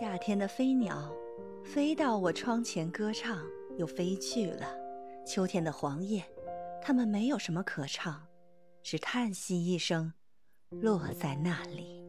夏天的飞鸟飞到我窗前歌唱又飞去了。秋天的黄叶它们没有什么可唱只叹息一声落在那里。